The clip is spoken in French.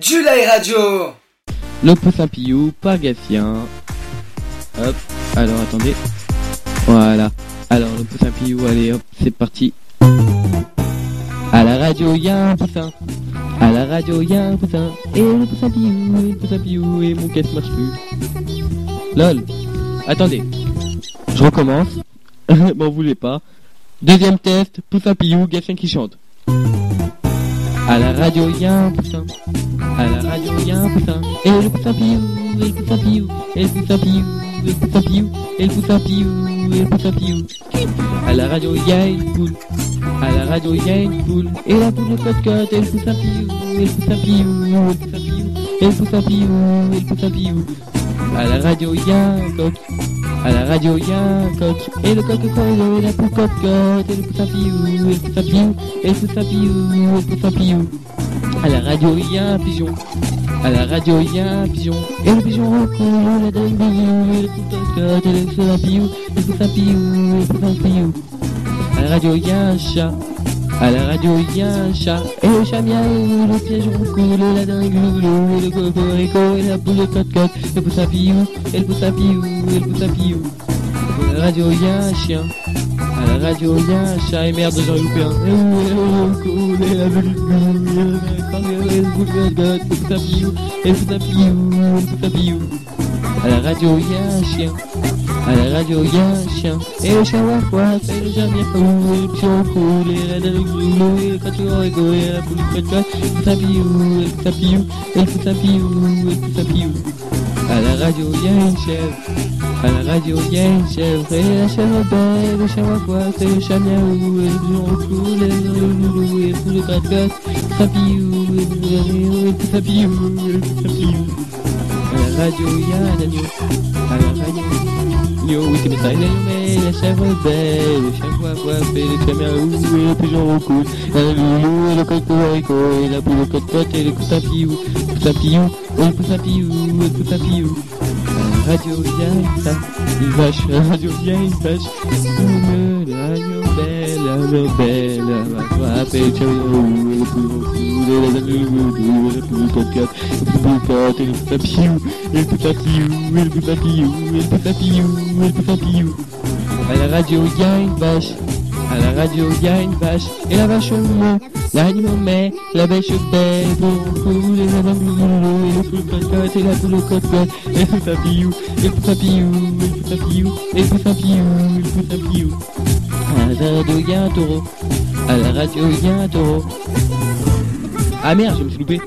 July Radio Le poussin pillou par Gatien. Hop, alors attendez. Voilà. Alors le poussin pillou, allez hop, c'est parti. À la radio, y a un poussin. À la radio, y a un poussin. Et le poussin pillou, et le poussin pillou, et mon caisse marche plus. Lol. Attendez. Je recommence. M'en voulez pas. Deuxième test, poussin pillou, qui chante. À la radio, y a un poussin. À la radio, y a un poussin. Et le poussin piou, et le poussin piou, et le poussin piou, et le poussin piou, et le poussin piou, et le poussin piou. À la radio, y a une poule. À la radio, y a une poule. Et la poule cote-cote, et le poussin piou, et le poussin piou, et le poussin piou, et le poussin piou, piou. À la radio, y a un coq. À la radio, y a un coq. Et le coq coq, et la poule cote-cote, et le poussin piou, et le poussin piou, et le poussin piou, et le poussin piou. À la radio, il un pigeon. À la radio, il un pigeon. Et le pigeon recoule la dingue. Et le cocotte, et le poussin piou. Et le poussin piou, et le poussin piou. À la radio, il y a un chat. À la radio, il un chat. Et le chat miaou, le pigeon recoule la dingue loulou. Le cocorico, et la poule cocotte. Et le poussin piou, et le poussin piou, et le poussin piou. À la radio, il un chien. À la radio, un chat et merde, loupé un. Et la bout de. À la radio, un chien. À la radio, il y a un chien. Et le chien waf et le chat miaou, et le pion cool, et la dingue loulou, et le cachorro et la poule et le tapillou, et le tapillou, et le tapillou, et le tapillou. À la radio, il y a une chèvre. À la radio, chèvre. Et la chèvre belle, le waf waf, et le chat miaou, et le pion cool, et le loulou, et cocotte, le tapillou, et le et et le. À la radio, il y a un agneau. À la radio, Yo, oui, c'est mes tailles, la chèvre belle, le chien waf waf, et le et le pigeon et le loulou, et le et la poule cocotte, et le tapillou, le tapillou, et le tapillou, et le. À la radio, il y a une vache, la radio, une vache. Une radio belle, la belle, la vache, et le chameau, et le poulon cool, et la poulon cocotte, le poulon cocotte, et le tapillou, et le tapillou, et le tapillou, et le tapillou, et le tapillou. À la radio, il y a une vache. À la radio, il y a une vache. Et la vache au mot, l'animal met, la vache belle, pour poule, et la loulou, et le poule cocotte, et poule cocotte, et le tapillou, et le tapillou, et le tapillou, et tapillou. À la radio, il y a un taureau. À la radio, il y a un taureau. Ah merde, je me suis loupé.